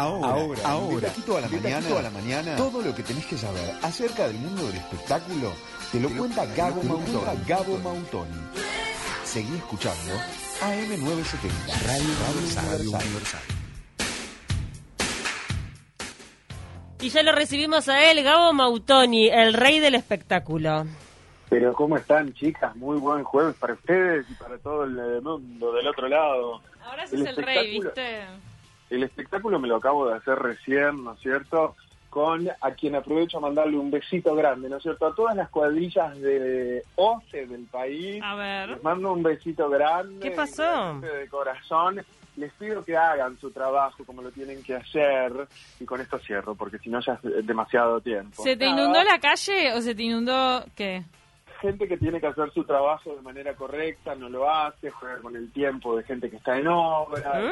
Ahora, ahora, ahora, de a la mañana, a la mañana, todo lo que tenés que saber acerca del mundo del espectáculo te lo cuenta Gabo Mautoni. Gabo Mautoni. Seguí escuchando AM970, Radio, Universal. Y ya lo recibimos a él, Gabo Mautoni, el rey del espectáculo. Pero ¿cómo están, chicas? Muy buen jueves para ustedes y para todo el mundo del otro lado. Ahora sos el, el rey, ¿viste? El espectáculo me lo acabo de hacer recién, ¿no es cierto? Con a quien aprovecho a mandarle un besito grande, ¿no es cierto? A todas las cuadrillas de OCE del país. A ver. Les mando un besito grande. ¿Qué pasó? De corazón. Les pido que hagan su trabajo como lo tienen que hacer. Y con esto cierro, porque si no ya es demasiado tiempo. ¿Se te inundó la calle o se te inundó qué? Gente que tiene que hacer su trabajo de manera correcta no lo hace, juega con el tiempo de gente que está en obra,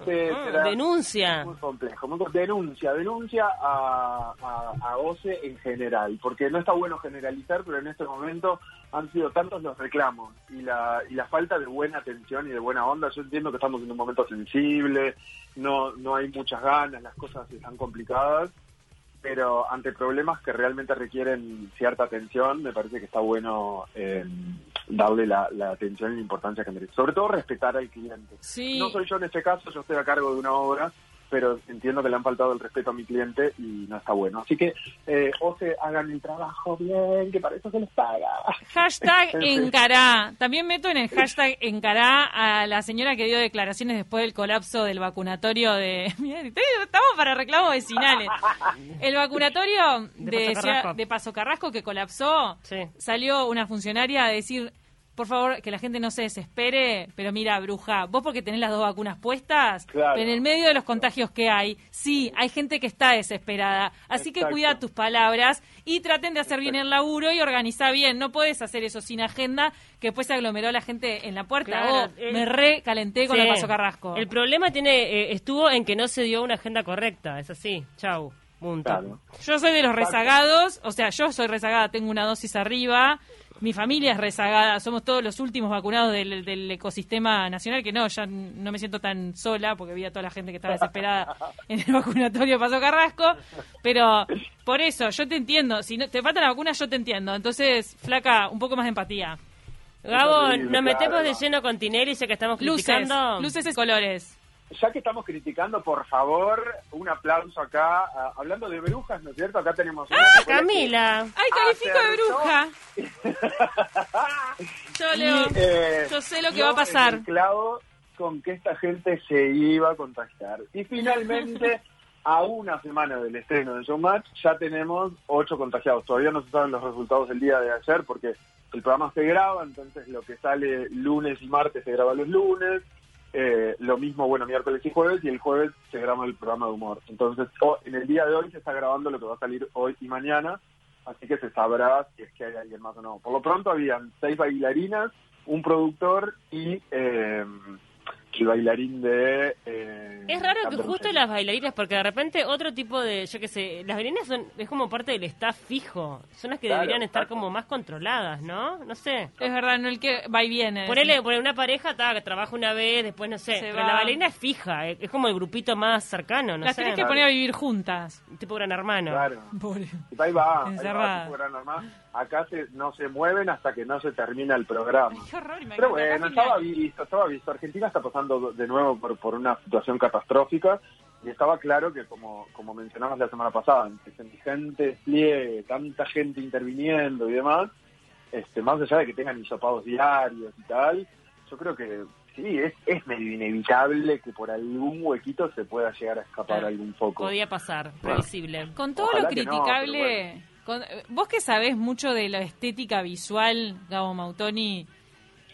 etcétera, ah, denuncia. Muy complejo. denuncia, denuncia a, a, OCE en general, porque no está bueno generalizar, pero en este momento han sido tantos los reclamos y la, y la falta de buena atención y de buena onda. Yo entiendo que estamos en un momento sensible, no, no hay muchas ganas, las cosas están complicadas pero ante problemas que realmente requieren cierta atención, me parece que está bueno eh, darle la, atención y la importancia que merece. Sobre todo respetar al cliente. No soy yo en este caso, yo estoy a cargo de una obra pero entiendo que le han faltado el respeto a mi cliente y no está bueno. Así que, eh, o se hagan el trabajo bien, que para eso se les paga. Hashtag encará. También meto en el hashtag encará a la señora que dio declaraciones después del colapso del vacunatorio de... estamos para reclamos vecinales. El vacunatorio de, de, Paso, Carrasco. que colapsó, salió una funcionaria a decir por favor, que la gente no se desespere, pero mira, bruja, vos porque tenés las dos vacunas puestas, pero en el medio de los contagios que hay, sí, hay gente que está desesperada. Así que cuida tus palabras y traten de hacer bien el laburo y organizar bien. No puedes hacer eso sin agenda, que después se aglomeró la gente en la puerta. me recalenté con el paso carrasco. El problema tiene eh, estuvo en que no se dio una agenda correcta, es así. Chau. Yo soy de los rezagados, o sea, yo soy rezagada, tengo una dosis arriba mi familia es rezagada, somos todos los últimos vacunados del, ecosistema nacional, que no, ya no me siento tan sola porque vi a toda la gente que estaba desesperada en el vacunatorio Paso Carrasco, pero por eso, yo te entiendo, si no, te falta la vacuna, yo te entiendo, entonces, flaca, un poco más de empatía. Gabo, nos metemos de lleno con Tinelli, sé que estamos criticando. Luces, luces y colores ya que estamos criticando, por favor, un aplauso acá. hablando de brujas, ¿no es cierto? Acá tenemos ¡Ah, Camila! ¡Ay, califico de bruja! yo, Leo, eh, yo sé lo que va a pasar. clavo con que esta gente se iba a contagiar. Y finalmente, a una semana del estreno de Showmatch, ya tenemos ocho contagiados. Todavía no se saben los resultados del día de ayer porque el programa se graba, entonces lo que sale lunes y martes se graba los lunes eh, lo mismo, bueno, miércoles y jueves, y el jueves se graba el programa de humor. Entonces, en el día de hoy se está grabando lo que va a salir hoy y mañana, así que se sabrá si es que hay alguien más o no. Por lo pronto habían seis bailarinas, un productor y eh, el bailarín de... Eh, es raro que justo las bailarinas, porque de repente otro tipo de, yo qué sé, las bailarinas son es como parte del staff fijo, son las que deberían estar como más controladas, ¿no? No sé. Es verdad, no el que va y viene. Ponele, por una pareja ta, que trabaja una vez, después no sé, pero la bailarina es fija, eh, es como el grupito más cercano, no las sé. Las tenés que poner a vivir juntas. Tipo gran hermano. Claro. Pobre. Ahí va, ahí va tipo gran hermano acá se, no se mueven hasta que no se termina el programa. Pero bueno, estaba visto, estaba visto. Argentina está pasando de nuevo por, por una situación catastrófica y estaba claro que, como, como mencionamos la semana pasada, semejante despliegue, tanta gente interviniendo y demás, este, más allá de que tengan hisopados diarios y tal, yo creo que sí, es, es medio inevitable que por algún huequito se pueda llegar a escapar algún foco. Podía pasar, previsible. Con todo lo criticable... vos que sabés mucho de la estética visual, Gabo Mautoni,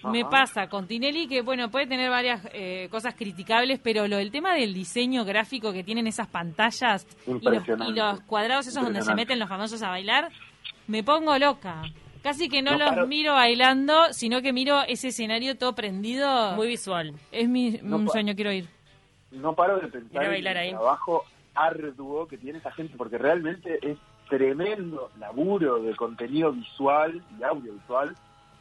me pasa con Tinelli que, bueno, puede tener varias eh, cosas criticables, pero lo del tema del diseño gráfico que tienen esas pantallas y los, cuadrados esos donde se meten los famosos a bailar, me pongo loca. Casi que no, los miro bailando, sino que miro ese escenario todo prendido. Muy visual. Es mi un sueño, quiero ir. No paro de pensar en el trabajo arduo que tiene esa gente, porque realmente es tremendo laburo de contenido visual y audiovisual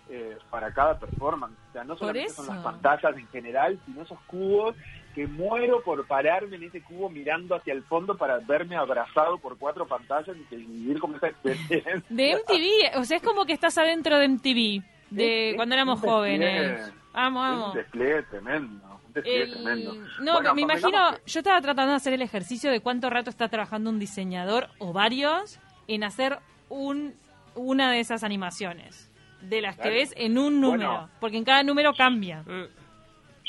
eh, para cada performance. sea, no solamente son las pantallas en general, sino esos cubos que muero por pararme en ese cubo mirando hacia el fondo para verme abrazado por cuatro pantallas y vivir como esa experiencia. De MTV, o sea, es como que estás adentro de MTV, de cuando éramos jóvenes. Vamos, vamos. Un despliegue tremendo. Un despliegue tremendo. No, me imagino, yo estaba tratando de hacer el ejercicio de cuánto rato está trabajando un diseñador o varios en hacer un una de esas animaciones, de las que ves en un número, porque en cada número cambia. Mm.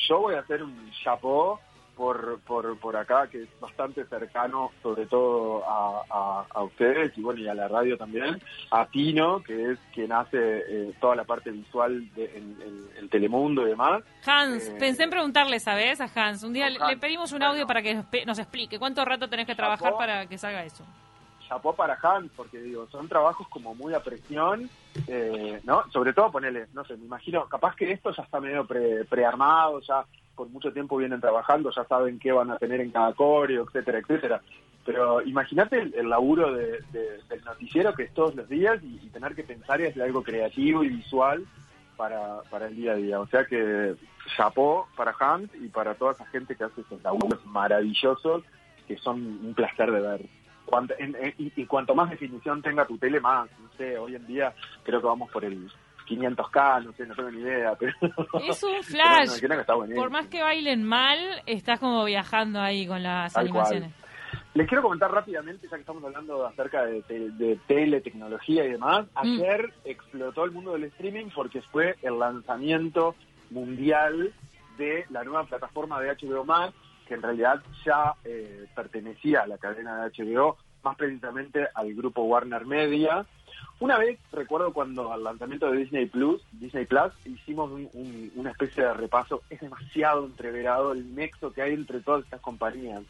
Yo voy a hacer un chapó por, por, por acá, que es bastante cercano, sobre todo a, a, ustedes y bueno, y a la radio también, a Tino, que es quien hace eh, toda la parte visual de, en, Telemundo y demás. Hans, eh, pensé en preguntarle, ¿sabes? A Hans, un día le, pedimos un audio para que nos explique cuánto rato tenés que trabajar para que salga eso chapó para Hans, porque digo, son trabajos como muy a presión, eh, ¿no? Sobre todo ponerle, no sé, me imagino, capaz que esto ya está medio pre, prearmado, ya con mucho tiempo vienen trabajando, ya saben qué van a tener en cada coreo, etcétera, etcétera. Pero imagínate el, laburo de, del noticiero que es todos los días y, tener que pensar y hacer algo creativo y visual para, para el día a día. O sea que chapó para Hans y para toda esa gente que hace esos laburos maravillosos que son un placer de ver y, cuanto más definición tenga tu tele, más. No sé, hoy en día creo que vamos por el 500K, no sé, no tengo ni idea. Pero, es un flash. por más que bailen mal, estás como viajando ahí con las animaciones. Les quiero comentar rápidamente, ya que estamos hablando acerca de, de, tele, tecnología y demás. Mm. Ayer explotó el mundo del streaming porque fue el lanzamiento mundial de la nueva plataforma de HBO Max, que en realidad ya eh, pertenecía a la cadena de HBO, más precisamente al grupo Warner Media. Una vez, recuerdo cuando al lanzamiento de Disney Plus, Disney Plus, hicimos una especie de repaso, es demasiado entreverado el nexo que hay entre todas estas compañías.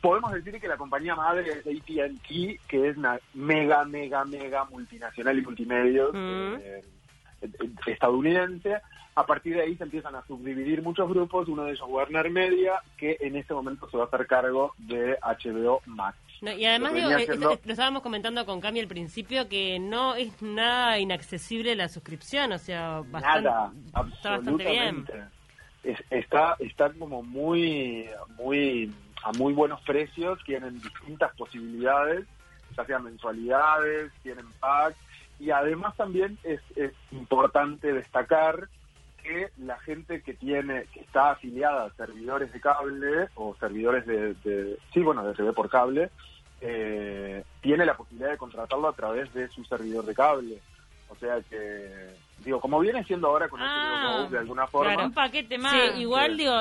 Podemos decir que la compañía madre es AT&T, que es una mega, mega, mega multinacional y multimedios mm. eh, estadounidense, a partir de ahí se empiezan a subdividir muchos grupos, uno de ellos Warner Media, que en este momento se va a hacer cargo de HBO Max. y además, lo, eh, lo, estábamos comentando con Cami al principio, que no es nada inaccesible la suscripción, o sea, bastante, nada, está bastante bien. está, está como muy, muy, a muy buenos precios, tienen distintas posibilidades, ya sean mensualidades, tienen packs, y además también es, es importante destacar que la gente que tiene que está afiliada a servidores de cable o servidores de, sí bueno de TV por cable eh, tiene la posibilidad de contratarlo a través de su servidor de cable. O sea que digo como viene siendo ahora con ah, de alguna forma un paquete más. sí, igual digo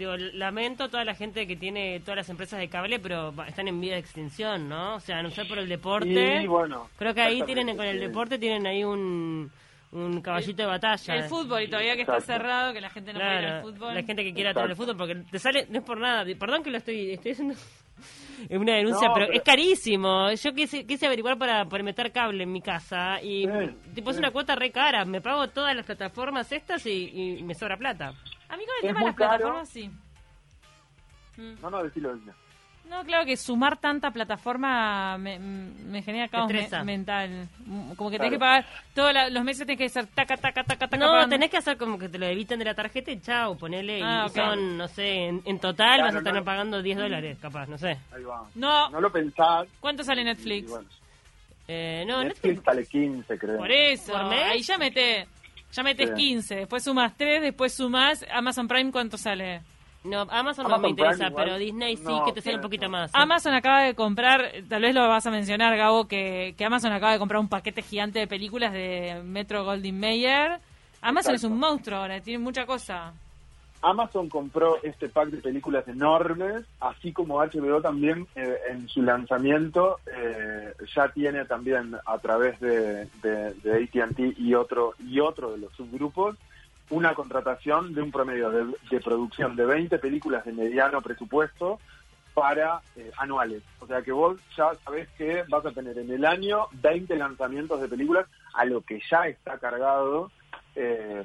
digo lamento toda la gente que tiene todas las empresas de cable pero están en vía de extinción no o sea no sé por el deporte bueno creo que ahí tienen con el deporte tienen ahí un un caballito de batalla. El fútbol, y todavía que está cerrado, que la gente no puede ir al fútbol. La gente que quiera tener el fútbol, porque te sale, no es por nada, perdón que lo estoy, estoy haciendo es una denuncia, pero, es carísimo. Yo quise, quise averiguar para, para meter cable en mi casa y tipo es una cuota re cara. Me pago todas las plataformas estas y, me sobra plata. A mí con el tema de las plataformas sí. No, no, decilo, decilo. No, claro que sumar tanta plataforma me, genera caos mental. Como que tenés que pagar todos los meses, tenés que hacer taca, taca, taca, taca. No, tenés que hacer como que te lo eviten de la tarjeta y chao, ponele. y ah, son, no sé, en, total vas a estar pagando 10 dólares, capaz, no sé. Ahí va. No. No lo pensás. ¿Cuánto sale Netflix? Eh, no, Netflix, sale 15, creo. Por eso, ahí ya metes, ya metes 15, después sumas 3, después sumas Amazon Prime, ¿cuánto sale? No, Amazon, no me interesa, pero Disney sí que te sale un poquito más. Amazon acaba de comprar, tal vez lo vas a mencionar, Gabo, que, que Amazon acaba de comprar un paquete gigante de películas de Metro Goldwyn Mayer. Amazon es un monstruo ahora, tiene mucha cosa. Amazon compró este pack de películas enormes, así como HBO también eh, en su lanzamiento eh, ya tiene también a través de, de, de AT&T y otro y otro de los subgrupos una contratación de un promedio de, producción de 20 películas de mediano presupuesto para eh, anuales. O sea que vos ya sabés que vas a tener en el año 20 lanzamientos de películas a lo que ya está cargado eh,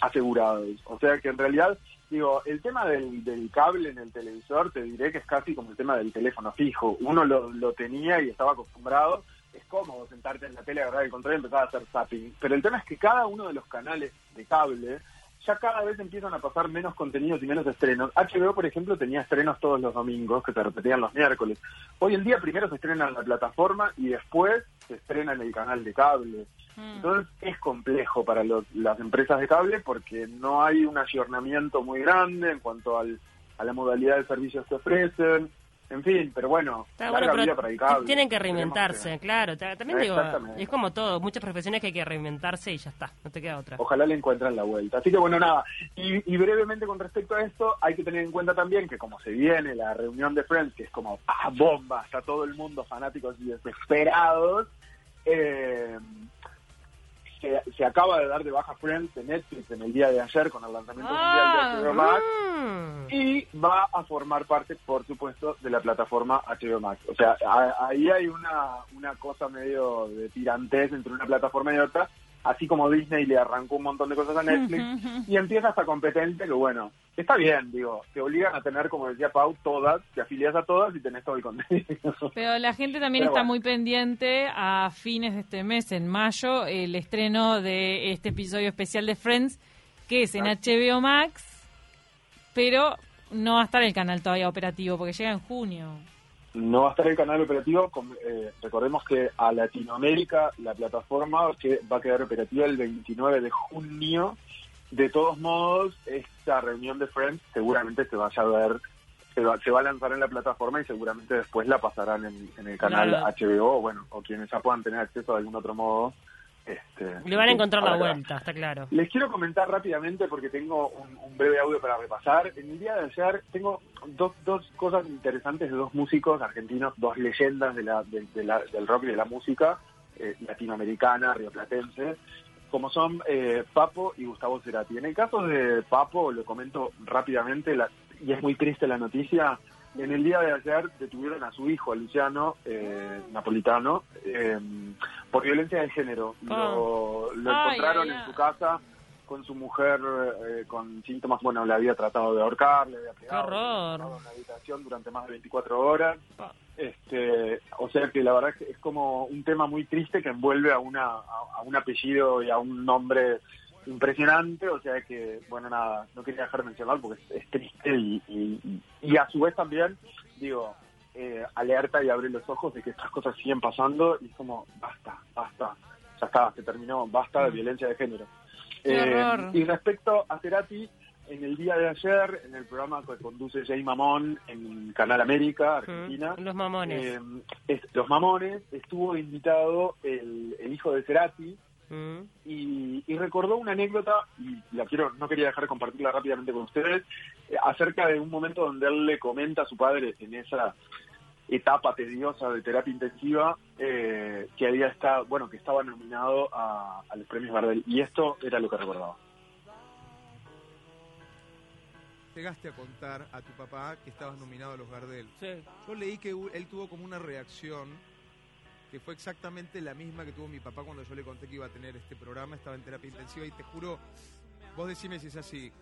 asegurados. O sea que en realidad, digo, el tema del, cable en el televisor te diré que es casi como el tema del teléfono fijo. Uno lo, lo tenía y estaba acostumbrado, es cómodo sentarte en la tele, agarrar el control y empezar a hacer zapping. Pero el tema es que cada uno de los canales de cable ya cada vez empiezan a pasar menos contenidos y menos estrenos. HBO, por ejemplo, tenía estrenos todos los domingos, que se repetían los miércoles. Hoy en día primero se estrena en la plataforma y después se estrena en el canal de cable. Mm. Entonces es complejo para las empresas de cable porque no hay un ayornamiento muy grande en cuanto al, a la modalidad de servicios que ofrecen en fin, pero bueno, Tienen que reinventarse, claro. También digo, es como todo, muchas profesiones que hay que reinventarse y ya está, no te queda otra. Ojalá le encuentren la vuelta. Así que bueno, nada. Y, brevemente con respecto a esto, hay que tener en cuenta también que como se viene la reunión de Friends, que es como ¡ah, bomba! Está todo el mundo fanáticos y desesperados. Eh, se, acaba de dar de baja Friends de Netflix en el día de ayer con el lanzamiento mundial de HBO Max mm. y va a formar parte, por supuesto, de la plataforma HBO Max. O sea, ahí hay una, una cosa medio de tirantez entre una plataforma y otra, así como Disney le arrancó un montón de cosas a Netflix, y empieza esta competencia que, bueno, está bien, digo, te obligan a tener, como decía Pau, todas, te afilias a todas y tenés todo el contenido. Pero la gente también está muy pendiente a fines de este mes, en mayo, el estreno de este episodio especial de Friends, que es en HBO Max, pero no va a estar el canal todavía operativo, porque llega en junio no va a estar el canal operativo. Eh, recordemos que a Latinoamérica la plataforma que va a quedar operativa el 29 de junio. De todos modos, esta reunión de Friends seguramente se vaya a ver, se va, se va a lanzar en la plataforma y seguramente después la pasarán en, el canal HBO, bueno, o quienes ya puedan tener acceso de algún otro modo este, Le van a encontrar la vuelta, está claro. Les quiero comentar rápidamente porque tengo un, breve audio para repasar. En el día de ayer tengo dos, dos cosas interesantes de dos músicos argentinos, dos leyendas de la, del rock y de la música eh, latinoamericana, rioplatense, como son eh, Papo y Gustavo Cerati. En el caso de Papo, lo comento rápidamente, y es muy triste la noticia, en el día de ayer detuvieron a su hijo, a Luciano eh, Napolitano, eh, por violencia de género. Lo, ah. encontraron en su casa con su mujer eh, con síntomas, bueno, le había tratado de ahorcar, le había pegado, en la habitación durante más de 24 horas. Este, o sea que la verdad es, que es como un tema muy triste que envuelve a, una, a un apellido y a un nombre impresionante, o sea que, bueno, nada, no quería dejar de mencionar porque es, triste y, y, a su vez también, digo, eh, alerta y abre los ojos de que estas cosas siguen pasando y es como, basta, basta, ya está, se terminó, basta de mm. violencia de género. Eh, y respecto a Cerati, en el día de ayer, en el programa que conduce Jay Mamón en Canal América, Argentina. los Mamones. Eh, los Mamones, estuvo invitado el, el hijo de Cerati, Mm. Y, recordó una anécdota, y la quiero, no quería dejar de compartirla rápidamente con ustedes, eh, acerca de un momento donde él le comenta a su padre en esa etapa tediosa de terapia intensiva eh, que había estado, bueno, que estaba nominado a, los premios Gardel. Y esto era lo que recordaba. Llegaste a contar a tu papá que estabas nominado a los Gardel. Yo leí que él tuvo como una reacción que fue exactamente la misma que tuvo mi papá cuando yo le conté que iba a tener este programa, estaba en terapia intensiva y te juro, vos decime si es así,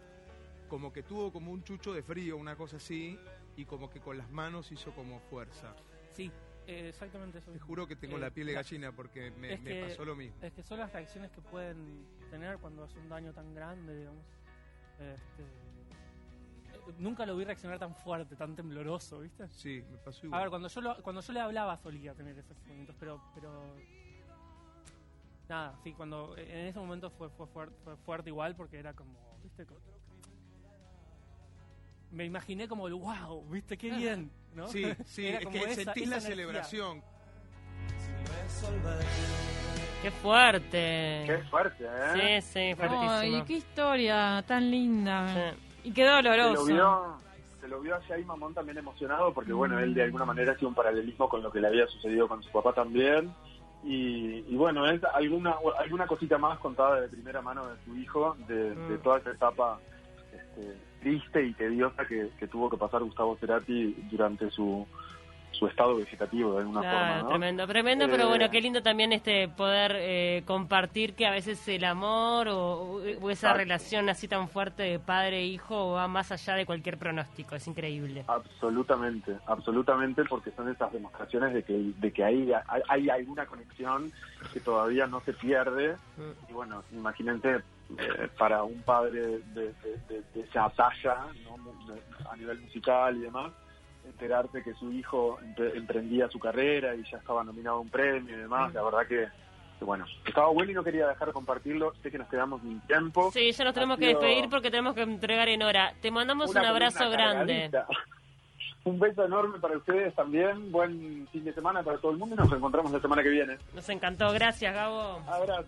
como que tuvo como un chucho de frío, una cosa así, y como que con las manos hizo como fuerza. Sí, eh, exactamente eso. Te juro que tengo la piel de gallina porque me, pasó lo mismo. Es que son las reacciones que pueden tener cuando hace un daño tan grande, digamos. Este, nunca lo vi reaccionar tan fuerte, tan tembloroso, ¿viste? Sí, me pasó igual. A ver, cuando yo, cuando yo le hablaba solía tener esos momentos, pero, pero nada, sí, cuando en ese momento fue, fue, fuerte, igual porque era como, ¿viste? me imaginé como el wow, ¿viste? Qué bien, ¿no? Sí, sí, es que sentís la celebración. Qué fuerte. Qué fuerte, ¿eh? Sí, sí, fuertísimo. Ay, qué historia tan linda. Y qué doloroso. Se lo vio, se lo vio a Mamón también emocionado porque, bueno, él de alguna manera hacía un paralelismo con lo que le había sucedido con su papá también. Y, bueno, es alguna, alguna cosita más contada de primera mano de su hijo, de, mm. toda esa etapa este, triste y tediosa que, tuvo que pasar Gustavo Cerati durante su su estado vegetativo de alguna forma. ¿no? Tremendo, tremendo, pero bueno, qué lindo también este poder eh, compartir que a veces el amor o, o esa relación así tan fuerte de padre-hijo va más allá de cualquier pronóstico, es increíble. Absolutamente, absolutamente, porque son esas demostraciones de que, de que hay, hay, hay alguna conexión que todavía no se pierde. Mm. Y bueno, imagínate eh, para un padre de, de- de- de esa talla, ¿no? A nivel musical y demás, enterarse que su hijo empre- emprendía su carrera y ya estaba nominado a un premio y demás, la verdad que, que bueno, estaba bueno y no quería dejar de compartirlo, sé que nos quedamos sin tiempo. Sí, ya nos tenemos que despedir porque tenemos que entregar en hora. Te mandamos una un abrazo grande. Un beso enorme para ustedes también, buen fin de semana para todo el mundo y nos encontramos la semana que viene. Nos encantó, gracias Gabo. Abrazo.